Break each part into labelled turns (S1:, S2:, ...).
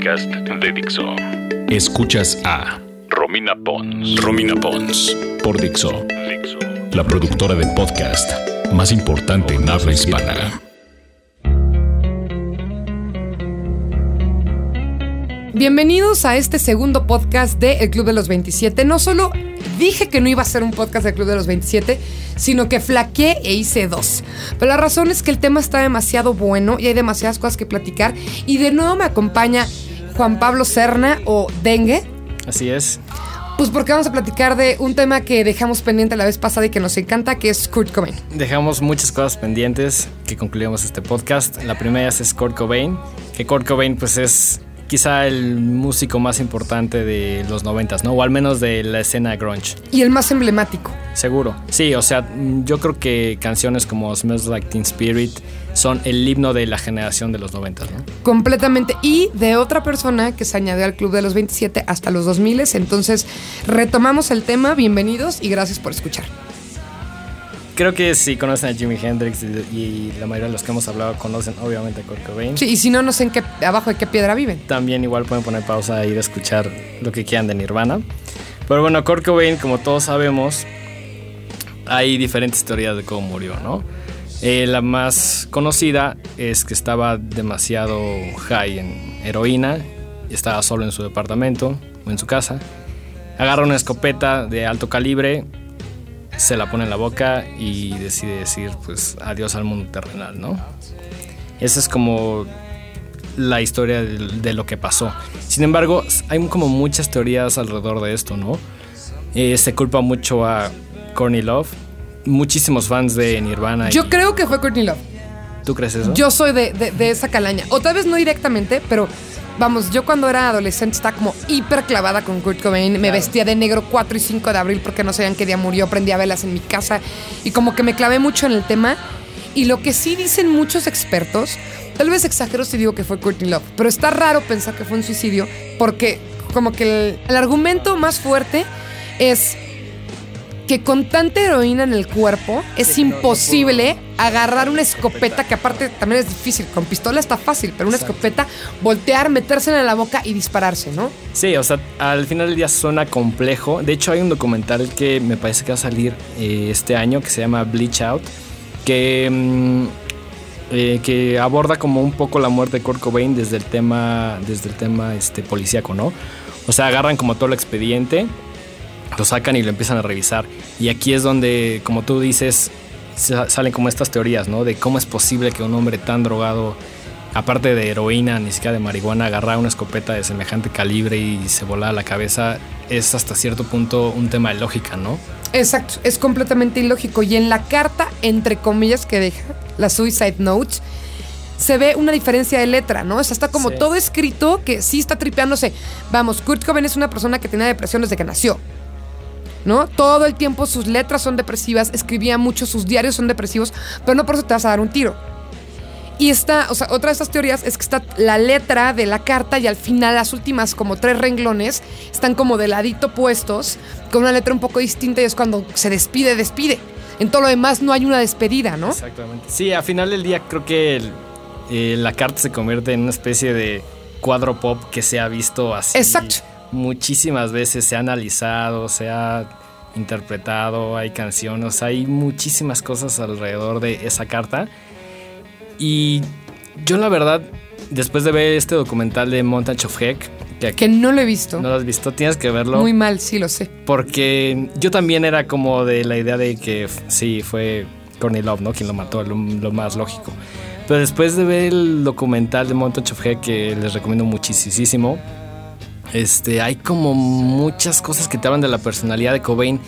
S1: podcast de Dixo. Escuchas a Romina Pons. Romina Pons. Por Dixo. Dixo. La productora de podcast más importante en habla hispana.
S2: Bienvenidos a este segundo podcast de El Club de los 27. No solo dije que no iba a ser un podcast del Club de los 27, sino que flaqueé e hice dos. Pero la razón es que el tema está demasiado bueno y hay demasiadas cosas que platicar. Y de nuevo me acompaña Juan Pablo Serna o Dengue.
S3: Así es.
S2: Pues porque vamos a platicar de un tema que dejamos pendiente la vez pasada y que nos encanta, que es Kurt Cobain.
S3: Dejamos muchas cosas pendientes que concluimos este podcast. La primera es Kurt Cobain, que Kurt Cobain pues es quizá el músico más importante de los noventas, ¿no? O al menos de la escena grunge.
S2: Y el más emblemático.
S3: Seguro. Sí, o sea, yo creo que canciones como Smells Like Teen Spirit son el himno de la generación de los noventas, ¿no?
S2: Completamente. Y de otra persona que se añadió al club de los 27 hasta los 2000. Entonces, retomamos el tema. Bienvenidos y gracias por escuchar
S3: creo que si conocen a Jimi Hendrix y, la mayoría de los que hemos hablado conocen obviamente a Kurt Cobain.
S2: Sí, y si no, no sé en qué, abajo de qué piedra viven.
S3: También igual pueden poner pausa e ir a escuchar lo que quieran de Nirvana. Pero bueno, Kurt Cobain, como todos sabemos, hay diferentes teorías de cómo murió, ¿no? Eh, la más conocida es que estaba demasiado high en heroína estaba solo en su departamento o en su casa. Agarra una escopeta de alto calibre se la pone en la boca y decide decir pues adiós al mundo terrenal, ¿no? Esa es como la historia de, lo que pasó. Sin embargo, hay como muchas teorías alrededor de esto, ¿no? Eh, se culpa mucho a Courtney Love. Muchísimos fans de Nirvana.
S2: Yo creo que fue Courtney Love.
S3: ¿Tú crees eso?
S2: Yo soy de, de esa calaña. O tal vez no directamente, pero Vamos, yo cuando era adolescente estaba como hiper clavada con Kurt Cobain. Me vestía de negro 4 y 5 de abril porque no sabían qué día murió. Prendía velas en mi casa y como que me clavé mucho en el tema. Y lo que sí dicen muchos expertos, tal vez exagero si digo que fue Courtney Love, pero está raro pensar que fue un suicidio porque como que el argumento más fuerte es que con tanta heroína en el cuerpo es imposible agarrar una escopeta, que aparte también es difícil, con pistola está fácil, pero una escopeta, voltear, meterse en la boca y dispararse, ¿no?
S3: Sí, o sea, al final del día suena complejo. De hecho, hay un documental que me parece que va a salir eh, este año que se llama Bleach Out, que, mm, eh, que aborda como un poco la muerte de Kurt Cobain desde el tema, desde el tema este, policíaco, ¿no? O sea, agarran como todo el expediente lo sacan y lo empiezan a revisar. Y aquí es donde, como tú dices, salen como estas teorías, ¿no? De cómo es posible que un hombre tan drogado, aparte de heroína, ni siquiera de marihuana, agarra una escopeta de semejante calibre y se vola la cabeza. Es hasta cierto punto un tema de lógica, ¿no?
S2: Exacto, es completamente ilógico. Y en la carta, entre comillas, que deja, la Suicide Notes, se ve una diferencia de letra, ¿no? O sea, está como todo escrito que sí está tripeándose. Vamos, Kurt Cobain es una persona que tiene depresión desde que nació. ¿No? Todo el tiempo sus letras son depresivas, escribía mucho, sus diarios son depresivos, pero no por eso te vas a dar un tiro. Y está, o sea, otra de estas teorías es que está la letra de la carta y al final las últimas como tres renglones están como de ladito puestos, con una letra un poco distinta y es cuando se despide, despide. En todo lo demás no hay una despedida, ¿no?
S3: Exactamente. Sí, al final del día creo que eh, la carta se convierte en una especie de cuadro pop que se ha visto así.
S2: Exacto
S3: muchísimas veces se ha analizado, se ha interpretado, hay canciones, hay muchísimas cosas alrededor de esa carta. Y yo la verdad, después de ver este documental de Montage of Heck,
S2: que, no lo he visto.
S3: No lo has visto, tienes que verlo.
S2: Muy mal, sí lo sé.
S3: Porque yo también era como de la idea de que sí, fue Courtney Love, ¿no? Quien lo mató, lo, lo más lógico. Pero después de ver el documental de Montage of Heck, que les recomiendo muchísimo, este, hay como muchas cosas que te hablan de la personalidad de Cobain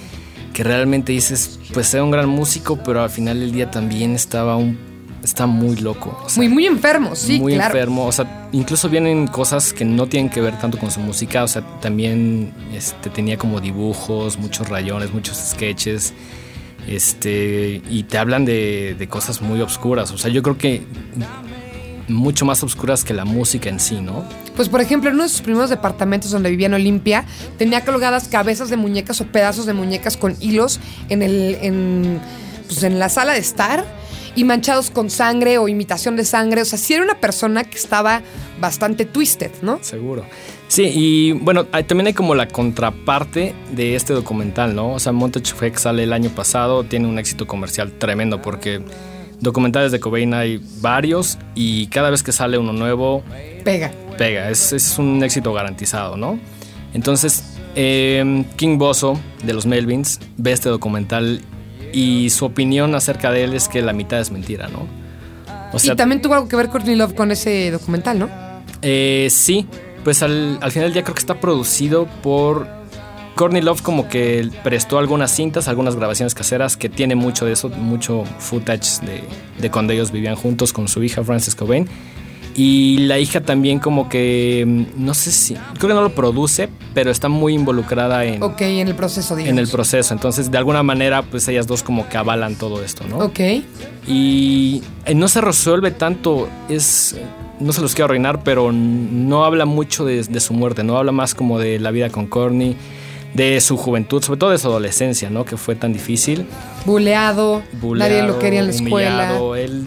S3: que realmente dices, pues era un gran músico, pero al final del día también estaba un está muy loco.
S2: muy, muy enfermo, sí,
S3: muy enfermo. O sea, incluso vienen cosas que no tienen que ver tanto con su música. O sea, también este, tenía como dibujos, muchos rayones, muchos sketches. Este, y te hablan de, de cosas muy obscuras. O sea, yo creo que mucho más oscuras que la música en sí, ¿no?
S2: Pues por ejemplo, en uno de sus primeros departamentos donde vivía en Olimpia, tenía colgadas cabezas de muñecas o pedazos de muñecas con hilos en el en, pues en la sala de estar y manchados con sangre o imitación de sangre. O sea, sí era una persona que estaba bastante twisted, ¿no?
S3: Seguro. Sí, y bueno, también hay como la contraparte de este documental, ¿no? O sea, Montage Fx sale el año pasado, tiene un éxito comercial tremendo porque documentales de Cobain hay varios y cada vez que sale uno nuevo...
S2: Pega.
S3: Pega, es, es un éxito garantizado, ¿no? Entonces, eh, King Bosso de los Melvins ve este documental y su opinión acerca de él es que la mitad es mentira, ¿no?
S2: O sea, y también tuvo algo que ver Courtney Love con ese documental, ¿no?
S3: Eh, sí, pues al, final del día creo que está producido por Courtney Love como que prestó algunas cintas, algunas grabaciones caseras que tiene mucho de eso, mucho footage de, de cuando ellos vivían juntos con su hija Frances Cobain. Y la hija también como que, mm, no sé si, creo que no lo produce, pero está muy involucrada en...
S2: Ok, en el proceso, digamos.
S3: En el proceso, entonces de alguna manera pues ellas dos como que avalan todo esto, ¿no?
S2: Ok.
S3: Y eh, no se resuelve tanto, es no se los quiero arruinar, pero no habla mucho de, su muerte, no habla más como de la vida con Courtney, de su juventud, sobre todo de su adolescencia, ¿no? Que fue tan difícil.
S2: Buleado, nadie lo quería en la escuela.
S3: Él,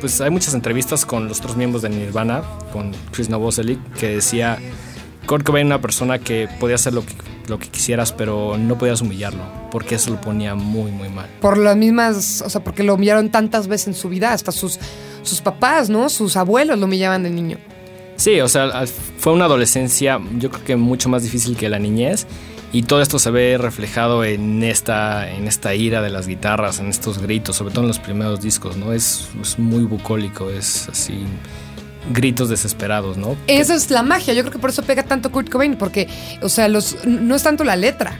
S3: pues hay muchas entrevistas con los otros miembros de Nirvana, con Chris Novoselic, que decía, Kurt Cobain era una persona que podía hacer lo que, lo que quisieras, pero no podías humillarlo, porque eso lo ponía muy, muy mal.
S2: Por las mismas, o sea, porque lo humillaron tantas veces en su vida, hasta sus sus papás, ¿no? Sus abuelos lo humillaban de niño.
S3: Sí, o sea, fue una adolescencia yo creo que mucho más difícil que la niñez y todo esto se ve reflejado en esta, en esta ira de las guitarras, en estos gritos, sobre todo en los primeros discos, ¿no? Es, muy bucólico, es así gritos desesperados, ¿no?
S2: Esa es la magia, yo creo que por eso pega tanto Kurt Cobain, porque, o sea, los, no es tanto la letra,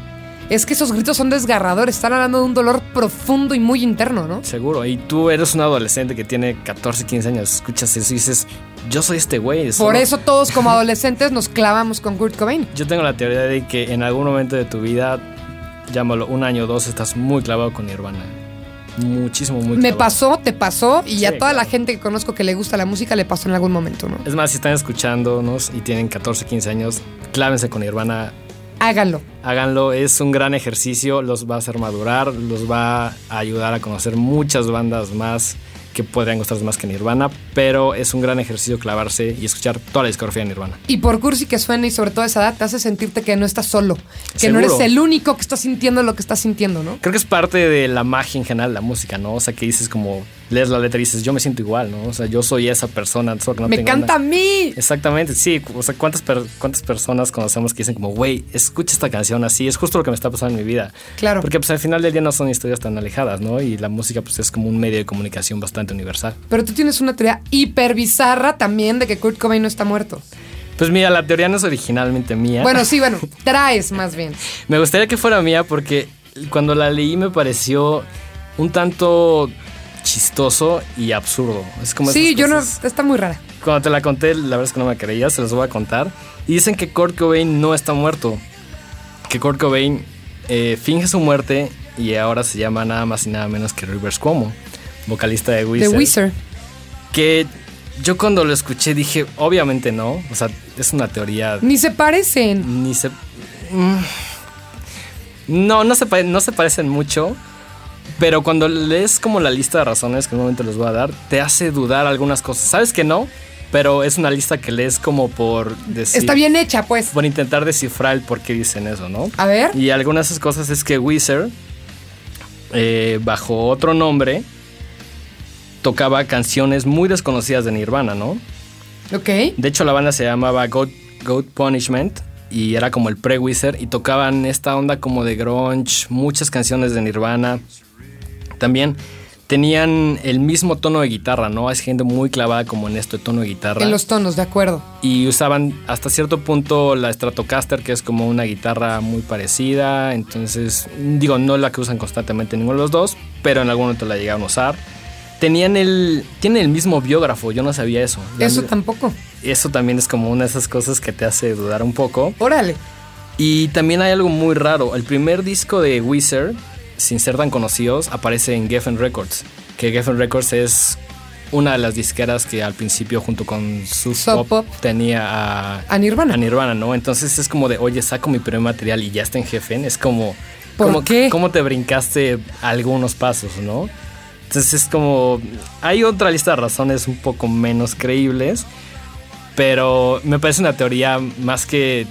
S2: es que esos gritos son desgarradores, están hablando de un dolor profundo y muy interno, ¿no?
S3: Seguro, y tú eres un adolescente que tiene 14, 15 años, escuchas eso y dices, yo soy este güey.
S2: Por eso todos como adolescentes nos clavamos con Kurt Cobain.
S3: Yo tengo la teoría de que en algún momento de tu vida, llámalo un año o dos, estás muy clavado con Nirvana. Muchísimo, muy
S2: Me pasó, te pasó, y a toda la gente que conozco que le gusta la música le pasó en algún momento, ¿no?
S3: Es más, si están escuchándonos y tienen 14, 15 años, clávense con Nirvana
S2: Háganlo.
S3: Háganlo, es un gran ejercicio, los va a hacer madurar, los va a ayudar a conocer muchas bandas más que podrían gustar más que Nirvana, pero es un gran ejercicio clavarse y escuchar toda la discografía de Nirvana.
S2: Y por cursi que suene y sobre todo esa edad, te hace sentirte que no estás solo, que no eres el único que está sintiendo lo que estás sintiendo, ¿no?
S3: Creo que es parte de la magia en general, la música, ¿no? O sea, que dices como, lees la letra y dices, yo me siento igual, ¿no? O sea, yo soy esa persona.
S2: no me canta a mí.
S3: Exactamente, sí. O sea, ¿cuántas, cuántas personas conocemos que dicen como, güey, escucha esta canción así? Es justo lo que me está pasando en mi vida.
S2: Claro.
S3: Porque pues al final del día no son historias tan alejadas, ¿no? Y la música pues es como un medio de comunicación bastante universal.
S2: Pero tú tienes una teoría hiper bizarra también de que Kurt Cobain no está muerto.
S3: Pues mira, la teoría no es originalmente mía.
S2: Bueno, sí, bueno, traes más bien.
S3: me gustaría que fuera mía porque cuando la leí me pareció un tanto chistoso y absurdo. Es como
S2: sí, yo no, está muy rara.
S3: Cuando te la conté, la verdad es que no me creía, se los voy a contar. Y dicen que Kurt Cobain no está muerto. Que Kurt Cobain eh, finge su muerte y ahora se llama nada más y nada menos que Rivers Cuomo, vocalista de Weezer.
S2: De Weezer.
S3: Que yo cuando lo escuché dije, obviamente no. O sea, es una teoría.
S2: Ni se parecen.
S3: Ni se. Mm, no, no se, no se parecen mucho. Pero cuando lees como la lista de razones que en un momento les voy a dar, te hace dudar algunas cosas. Sabes que no, pero es una lista que lees como por
S2: decir. Está bien hecha, pues.
S3: Por intentar descifrar el por qué dicen eso, ¿no?
S2: A ver.
S3: Y algunas de esas cosas es que Weezer, eh, bajo otro nombre, tocaba canciones muy desconocidas de Nirvana, ¿no?
S2: Ok.
S3: De hecho, la banda se llamaba Goat, Goat Punishment y era como el pre-Weezer y tocaban esta onda como de grunge, muchas canciones de Nirvana también tenían el mismo tono de guitarra, ¿no? Hay gente muy clavada como en esto de tono de guitarra.
S2: En los tonos, de acuerdo.
S3: Y usaban hasta cierto punto la Stratocaster, que es como una guitarra muy parecida. Entonces, digo, no la que usan constantemente ninguno de los dos, pero en algún momento la llegaron a usar. Tenían el. Tienen el mismo biógrafo, yo no sabía eso.
S2: Eso tampoco.
S3: Eso también es como una de esas cosas que te hace dudar un poco.
S2: Órale.
S3: Y también hay algo muy raro. El primer disco de Wizard sin ser tan conocidos, aparece en Geffen Records. Que Geffen Records es una de las disqueras que al principio junto con su Pop, tenía a,
S2: a, Nirvana.
S3: A Nirvana, ¿no? Entonces es como de, oye, saco mi primer material y ya está en Geffen. Es como...
S2: ¿Por qué?
S3: ¿Cómo te brincaste algunos pasos, no? Entonces es como, hay otra lista de razones un poco menos creíbles, pero me parece una teoría más que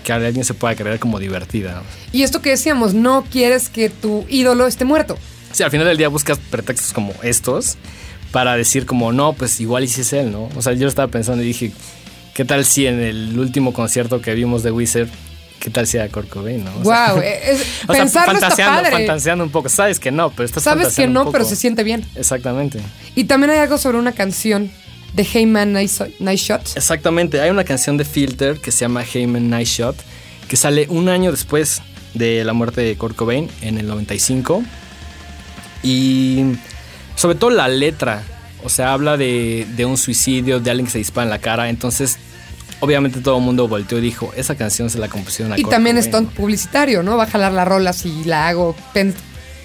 S3: que alguien se pueda creer como divertida.
S2: Y esto que decíamos, no quieres que tu ídolo esté muerto.
S3: Sí, al final del día buscas pretextos como estos para decir como, no, pues igual hiciste él, ¿no? O sea, yo estaba pensando y dije, ¿qué tal si en el último concierto que vimos de Wizard ¿qué tal si era Kurt Cobain, no?
S2: wow, es, pensarlo está padre.
S3: fantaseando un poco. Sabes que no, pero estás
S2: Sabes que no, pero se siente bien.
S3: Exactamente.
S2: Y también hay algo sobre una canción de Heyman Nice, nice Shot.
S3: Exactamente, hay una canción de Filter que se llama Heyman Nice Shot, que sale un año después de la muerte de Kurt Cobain, en el 95. Y sobre todo la letra, o sea, habla de, de un suicidio, de alguien que se dispara en la cara, entonces obviamente todo el mundo volteó y dijo, esa canción se la compusieron a
S2: Y también es ton publicitario, ¿no? Va a jalar la rola si la hago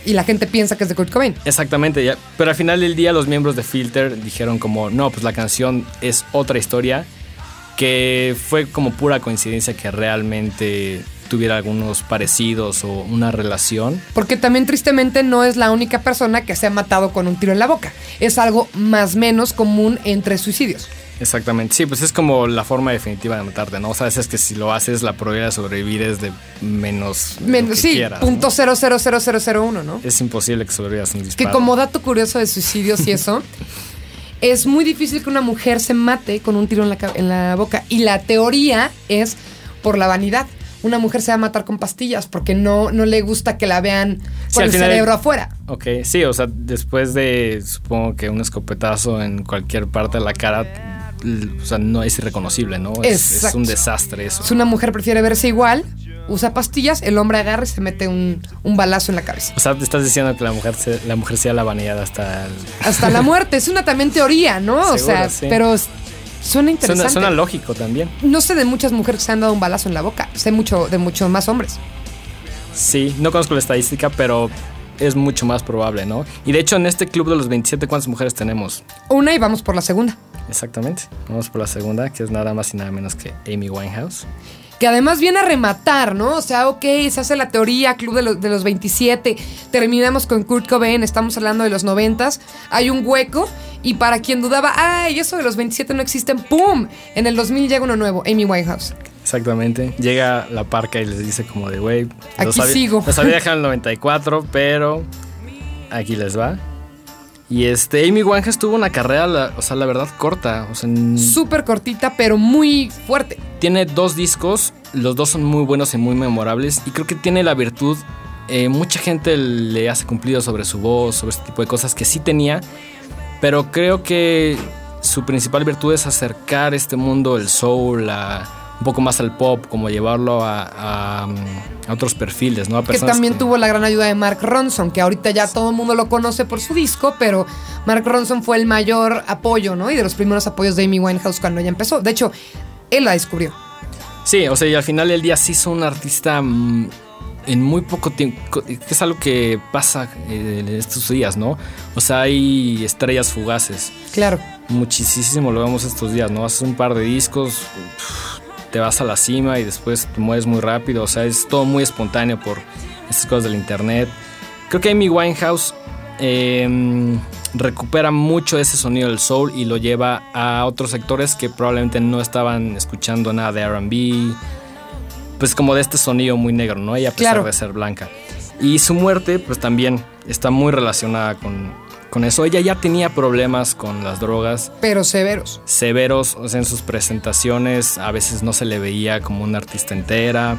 S2: y la gente piensa que es de Kurt Cobain.
S3: Exactamente, ya. pero al final del día los miembros de Filter dijeron como, no, pues la canción es otra historia, que fue como pura coincidencia que realmente tuviera algunos parecidos o una relación.
S2: Porque también tristemente no es la única persona que se ha matado con un tiro en la boca. Es algo más menos común entre suicidios.
S3: Exactamente, sí, pues es como la forma definitiva de matarte, ¿no? O sea, es que si lo haces, la probabilidad de sobrevivir es de menos.
S2: menos sí, punto cero cero cero cero cero uno, ¿no?
S3: Es imposible que sobrevivas un disparo.
S2: Que como dato curioso de suicidios y eso, es muy difícil que una mujer se mate con un tiro en la, en la boca. Y la teoría es por la vanidad una mujer se va a matar con pastillas porque no, no le gusta que la vean con el cerebro afuera.
S3: Ok, sí, o sea, después de, supongo que un escopetazo en cualquier parte de la cara o sea, no es irreconocible, ¿no? Es, es, un desastre eso.
S2: Si una mujer prefiere verse igual, usa pastillas, el hombre agarra y se mete un, balazo en la cabeza.
S3: O sea, te estás diciendo que la mujer, la mujer sea la vanidad hasta...
S2: Hasta la muerte, es una también teoría, ¿no? o sea, pero suena interesante.
S3: Suena, lógico también.
S2: No sé de muchas mujeres que se han dado un balazo en la boca, sé mucho de muchos más hombres.
S3: Sí, no conozco la estadística, pero es mucho más probable, ¿no? Y de hecho, en este club de los 27, ¿cuántas mujeres tenemos?
S2: Una y vamos por la segunda.
S3: Exactamente. Vamos por la segunda, que es nada más y nada menos que Amy Winehouse.
S2: Que además viene a rematar, ¿no? O sea, ok, se hace la teoría, Club de, los, de los 27, terminamos con Kurt Cobain, estamos hablando de los 90, hay un hueco, y para quien dudaba, ay, eso de los 27 no existen, ¡pum! En el 2000 llega uno nuevo, Amy Winehouse.
S3: Exactamente. Llega la parca y les dice como de, güey,
S2: aquí sigo.
S3: Los había dejado en el 94, pero aquí les va. Y este, Amy Winehouse tuvo una carrera, o sea, la verdad, corta. O sea,
S2: Súper cortita, pero muy fuerte.
S3: Tiene dos discos, los dos son muy buenos y muy memorables. Y creo que tiene la virtud, eh, mucha gente le hace cumplido sobre su voz, sobre este tipo de cosas que sí tenía. Pero creo que su principal virtud es acercar este mundo, el soul, la un poco más al pop, como llevarlo a, otros perfiles, ¿no?
S2: que también tuvo la gran ayuda de Mark Ronson, que ahorita ya todo el mundo lo conoce por su disco, pero Mark Ronson fue el mayor apoyo, ¿no? Y de los primeros apoyos de Amy Winehouse cuando ella empezó. De hecho, él la descubrió.
S3: Sí, o sea, y al final del día sí hizo un artista mm, en muy poco tiempo, que es algo que pasa eh, en estos días, ¿no? O sea, hay estrellas fugaces.
S2: Claro.
S3: Muchísimo lo vemos estos días, ¿no? Haces un par de discos te vas a la cima y después te mueres muy rápido. O sea, es todo muy espontáneo por estas cosas del internet. Creo que Amy Winehouse em, recupera mucho ese sonido del soul y lo lleva a otros sectores que probablemente no estaban escuchando nada de RB. Pues como de este sonido muy negro, ¿no? Ella a pesar de ser blanca. Y su muerte, pues también está muy relacionada con con eso. Ella ya tenía problemas con las drogas.
S2: Pero severos.
S3: Severos, o sea, en sus presentaciones a veces no se le veía como una artista entera.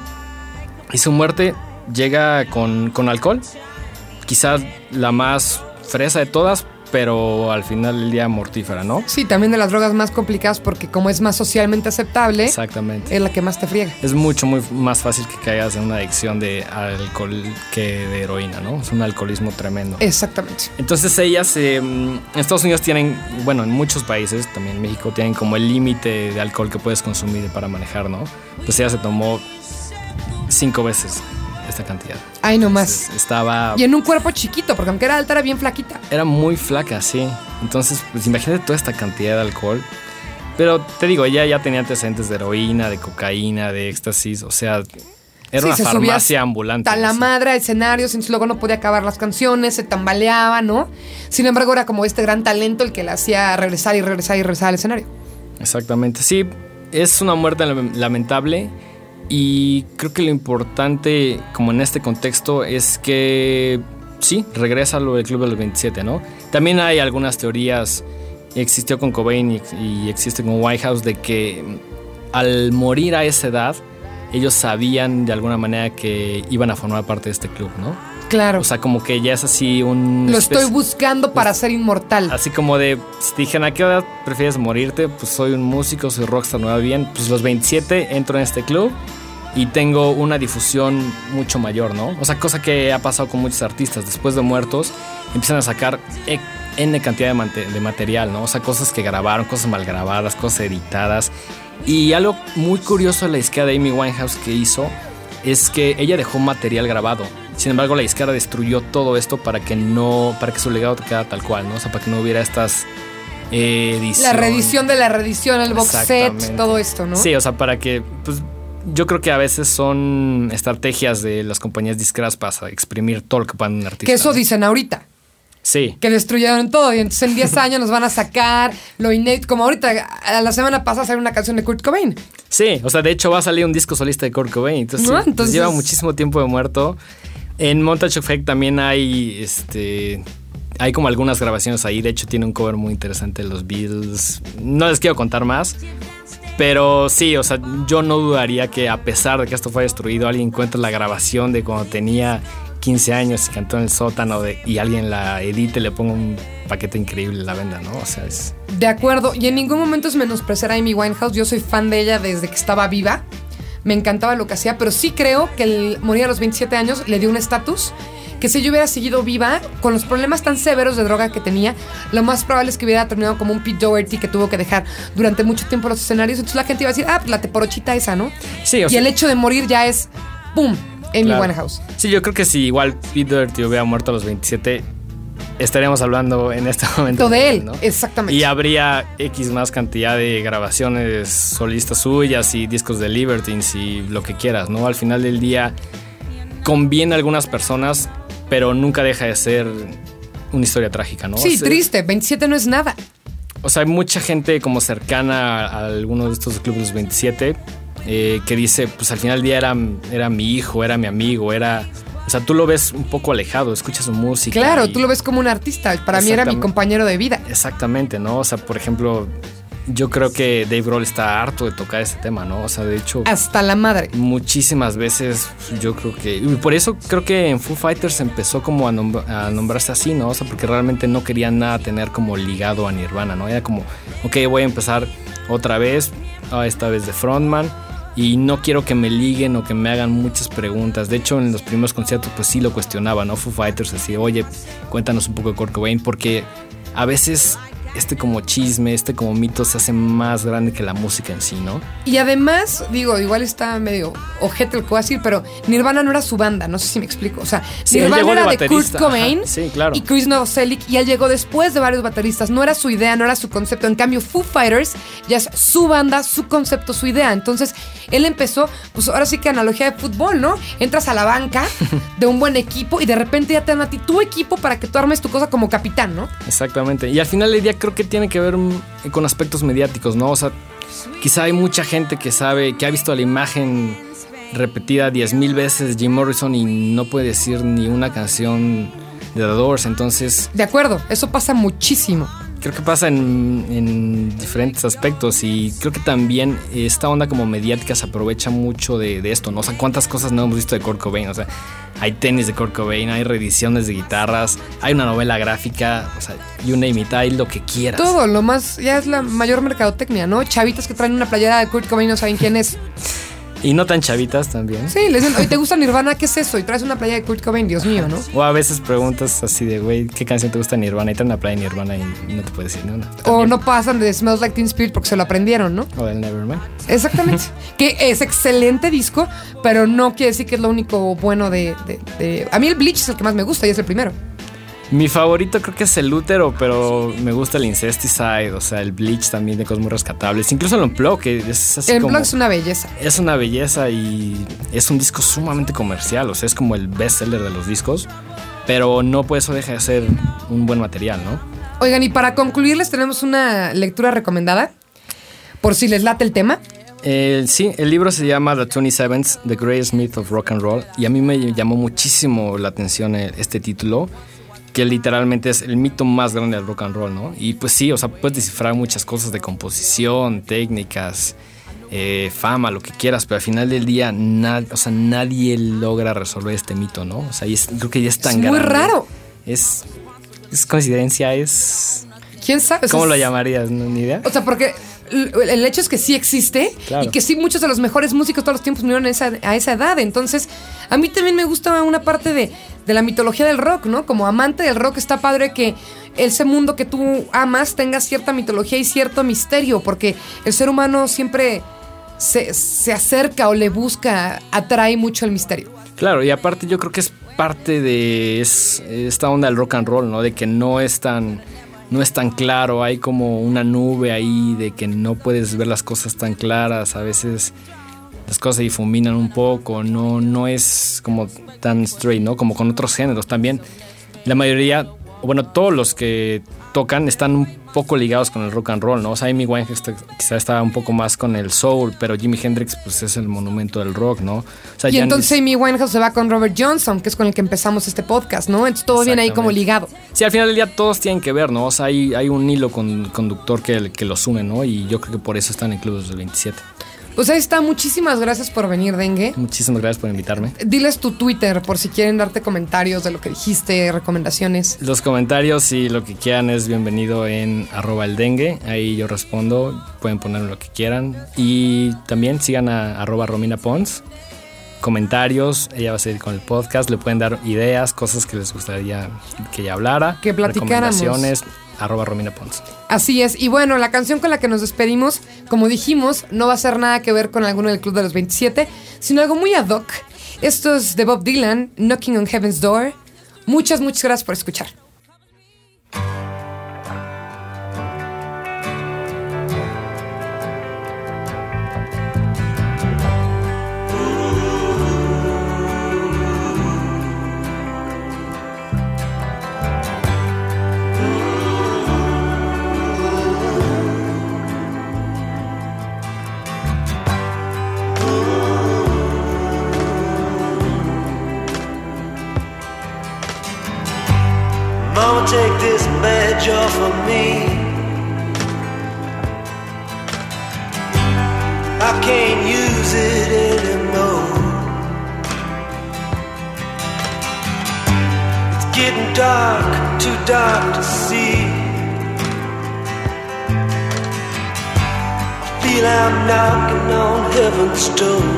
S3: Y su muerte llega con, con alcohol. Quizás la más fresa de todas, pero al final del día mortífera, ¿no?
S2: Sí, también de las drogas más complicadas porque como es más socialmente aceptable,
S3: Exactamente.
S2: es la que más te friega.
S3: Es mucho muy más fácil que caigas en una adicción de alcohol que de heroína, ¿no? Es un alcoholismo tremendo.
S2: Exactamente.
S3: Entonces ellas eh, mm, en Estados Unidos tienen, bueno, en muchos países, también en México, tienen como el límite de alcohol que puedes consumir para manejar, ¿no? Pues ella se tomó cinco veces esta cantidad.
S2: Ay, no más.
S3: estaba.
S2: Y en un cuerpo chiquito, porque aunque era alta, era bien flaquita.
S3: Era muy flaca, sí. Entonces, pues imagínate toda esta cantidad de alcohol. Pero te digo, ella ya tenía antecedentes de heroína, de cocaína, de éxtasis, o sea. Era una farmacia ambulante.
S2: A la madre a escenarios, entonces luego no podía acabar las canciones, se tambaleaba, ¿no? Sin embargo, era como este gran talento el que le hacía regresar y regresar y regresar al escenario.
S3: Exactamente, sí, es una muerte lamentable y creo que lo importante, como en este contexto, es que sí, regresa lo del Club de los 27, ¿no? También hay algunas teorías, existió con Cobain y, y existe con Whitehouse, de que al morir a esa edad, ellos sabían de alguna manera que iban a formar parte de este club, ¿no?
S2: Claro.
S3: O sea, como que ya es así un...
S2: Lo estoy buscando para ser inmortal.
S3: Así como de, si te dijeron, ¿a qué edad prefieres morirte? Pues soy un músico, soy rockstar, no va bien. Pues los 27 entro en este club y tengo una difusión mucho mayor, ¿no? O sea, cosa que ha pasado con muchos artistas. Después de muertos, empiezan a sacar e, N cantidad de, de material, ¿no? O sea, cosas que grabaron, cosas mal grabadas, cosas editadas. Y algo muy curioso de la izquierda de Amy Winehouse que hizo es que ella dejó material grabado. Sin embargo, la izquierda destruyó todo esto para que no, para que su legado quedara tal cual, ¿no? O sea, para que no hubiera estas ediciones.
S2: La reedición de la reedición, el box set, todo esto, ¿no?
S3: Sí, o sea, para que, pues, yo creo que a veces son estrategias de las compañías discretas para exprimir todo lo que puedan un artista.
S2: Que eso dicen ahorita.
S3: Sí.
S2: Que destruyeron todo. Y entonces en 10 años nos van a sacar lo inédito. Como ahorita, a la semana pasada salió una canción de Kurt Cobain.
S3: Sí, o sea, de hecho va a salir un disco solista de Kurt Cobain. Entonces, entonces... lleva muchísimo tiempo de muerto. En Montage Effect también hay este. Hay como algunas grabaciones ahí. De hecho, tiene un cover muy interesante de los Beatles. No les quiero contar más. Pero sí, o sea, yo no dudaría que a pesar de que esto fue destruido, alguien encuentre la grabación de cuando tenía 15 años y cantó en el sótano y alguien la edite, le ponga un paquete increíble la venda, ¿no? O sea, es...
S2: De acuerdo, y en ningún momento es menospreciar a Amy Winehouse, yo soy fan de ella desde que estaba viva, me encantaba lo que hacía, pero sí creo que el a los 27 años le dio un estatus que si yo hubiera seguido viva, con los problemas tan severos de droga que tenía, lo más probable es que hubiera terminado como un Pete Doherty que tuvo que dejar durante mucho tiempo los escenarios. Entonces la gente iba a decir, ah, pues la teporochita esa, ¿no?
S3: Sí,
S2: o Y el hecho de morir ya es, ¡pum! Amy claro. Winehouse.
S3: Sí, yo creo que si igual Pete Doherty hubiera muerto a los 27, estaríamos hablando en este momento
S2: de él, exactamente.
S3: Y habría X más cantidad de grabaciones solistas suyas y discos de Libertines y lo que quieras, ¿no? Al final del día conviene a algunas personas, pero nunca deja de ser una historia trágica, ¿no?
S2: Sí, triste, 27 no es nada.
S3: O sea, hay mucha gente como cercana a algunos de estos clubes 27 eh, que dice, pues al final del día era, era mi hijo, era mi amigo, era... O sea, tú lo ves un poco alejado, escuchas su música.
S2: Claro, tú lo ves como un artista. Para mí era mi compañero de vida.
S3: Exactamente, ¿no? O sea, por ejemplo, yo creo que Dave Grohl está harto de tocar este tema, ¿no? O sea, de hecho.
S2: Hasta la madre.
S3: Muchísimas veces, yo creo que. Y por eso creo que en Foo Fighters empezó como a, nombrarse así, ¿no? O sea, porque realmente no querían nada tener como ligado a Nirvana, ¿no? Era como, ok, voy a empezar otra vez, ah, esta vez de frontman y no quiero que me liguen o que me hagan muchas preguntas. De hecho, en los primeros conciertos, pues sí lo cuestionaba, ¿no? Foo Fighters, así, oye, cuéntanos un poco de Kurt Cobain, porque a veces este como chisme, este como mito se hace más grande que la música en sí, ¿no?
S2: Y además, digo, igual está medio ojete lo que voy a decir, pero Nirvana no era su banda, no sé si me explico. O sea, Nirvana era de, Kurt Cobain y Chris Novoselic y él llegó después de varios bateristas. No era su idea, no era su concepto. En cambio, Foo Fighters ya es su banda, su concepto, su idea. Entonces, él empezó, pues ahora sí que analogía de fútbol, ¿no? Entras a la banca de un buen equipo y de repente ya te dan a ti tu equipo para que tú armes tu cosa como capitán, ¿no?
S3: Exactamente. Y al final del día creo que tiene que ver con aspectos mediáticos, ¿no? O sea, quizá hay mucha gente que sabe, que ha visto la imagen repetida diez mil veces Jim Morrison y no puede decir ni una canción de The Doors, entonces...
S2: De acuerdo, eso pasa muchísimo.
S3: Creo que pasa en, diferentes aspectos y creo que también esta onda como mediática se aprovecha mucho de, esto, ¿no? O cuántas cosas no hemos visto de Kurt Cobain, o sea, hay tenis de Kurt Cobain, hay reediciones de guitarras, hay una novela gráfica, o sea, you name it, hay lo que quieras.
S2: Todo, lo más, ya es la mayor mercadotecnia, ¿no? Chavitas que traen una playera de Kurt Cobain no saben quién es.
S3: Y no tan chavitas también.
S2: Sí, le dicen, ¿te gusta Nirvana? ¿Qué es eso? Y traes una playa de Kurt Cobain, Dios mío, ¿no?
S3: O a veces preguntas así de, güey, ¿qué canción te gusta Nirvana? Y traen una playa de Nirvana y no te puedes decir nada.
S2: O no pasan de Smells Like Teen Spirit porque se lo aprendieron, ¿no?
S3: O del Nevermind.
S2: Exactamente. que es excelente disco, pero no quiere decir que es lo único bueno de, A mí el Bleach es el que más me gusta y es el primero.
S3: Mi favorito creo que es el útero, pero me gusta el Incesticide, o sea, el Bleach también de cosas muy rescatables. Incluso el Unplug, que es así
S2: El blog es una belleza.
S3: Es una belleza y es un disco sumamente comercial, o sea, es como el bestseller de los discos, pero no por eso deja de ser un buen material, ¿no?
S2: Oigan, y para concluirles tenemos una lectura recomendada, por si les late el tema.
S3: Eh, sí, el libro se llama The 27th, The Greatest Myth of Rock and Roll, y a mí me llamó muchísimo la atención eh, este título, que literalmente es el mito más grande del rock and roll, ¿no? Y pues sí, o sea, puedes descifrar muchas cosas de composición, técnicas, eh, fama, lo que quieras, pero al final del día, o sea, nadie logra resolver este mito, ¿no? O sea, es- creo que ya es tan
S2: Es muy raro.
S3: Es, es coincidencia, es...
S2: ¿Quién sabe? O sea,
S3: ¿Cómo lo llamarías? ¿No? ¿Ni idea?
S2: O sea, porque el hecho es que sí existe
S3: Claro.
S2: y que sí muchos de los mejores músicos todos los tiempos murieron a esa, a esa edad. Entonces, a mí también me gusta una parte de, de la mitología del rock, ¿no? Como amante del rock está padre que ese mundo que tú amas tenga cierta mitología y cierto misterio, porque el ser humano siempre se, se acerca o le busca, atrae mucho el misterio.
S3: Claro, y aparte yo creo que es parte de es- esta onda del rock and roll, ¿no? De que no es tan no es tan claro, hay como una nube ahí de que no puedes ver las cosas tan claras, a veces las cosas se difuminan un poco, no no es como tan straight, ¿no? Como con otros géneros también. La mayoría, bueno, todos los que tocan están un poco ligados con el rock and roll, ¿no? O sea, Amy Winehouse quizá estaba un poco más con el soul, pero Jimi Hendrix pues es el monumento del rock, ¿no? O sea,
S2: Y entonces Amy Winehouse se va con Robert Johnson, que es con el que empezamos este podcast, ¿no? Entonces todo viene ahí como ligado.
S3: Sí, al final del día todos tienen que ver, ¿no? O sea, hay, hay un hilo con- conductor que, que los une, ¿no? Y yo creo que por eso están en Clubes del 27.
S2: Pues ahí está, muchísimas gracias por venir, Dengue.
S3: Muchísimas gracias por invitarme.
S2: Diles tu Twitter por si quieren darte comentarios de lo que dijiste, recomendaciones.
S3: Los comentarios y lo que quieran es bienvenido en arroba el dengue. Ahí yo respondo. Pueden poner lo que quieran. Y también sigan a arroba Romina Pons. Comentarios. Ella va a seguir con el podcast. Le pueden dar ideas, cosas que les gustaría que ella hablara.
S2: Que platicáramos.
S3: Recomendaciones. Arroba Romina Pons.
S2: Así es. Y bueno, la canción con la que nos despedimos, como dijimos, no va a ser nada que ver con alguno del Club de los 27, sino algo muy ad hoc. Esto es de Bob Dylan, Knocking on Heaven's Door. Muchas, muchas gracias por escuchar.
S4: On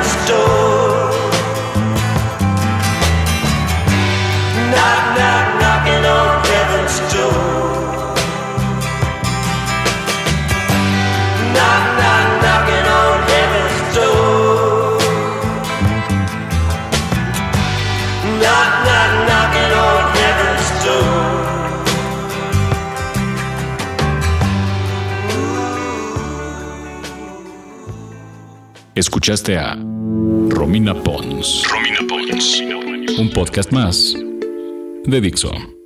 S1: Escuchaste a Romina Pons. Romina Pons. Un podcast más de Dixo.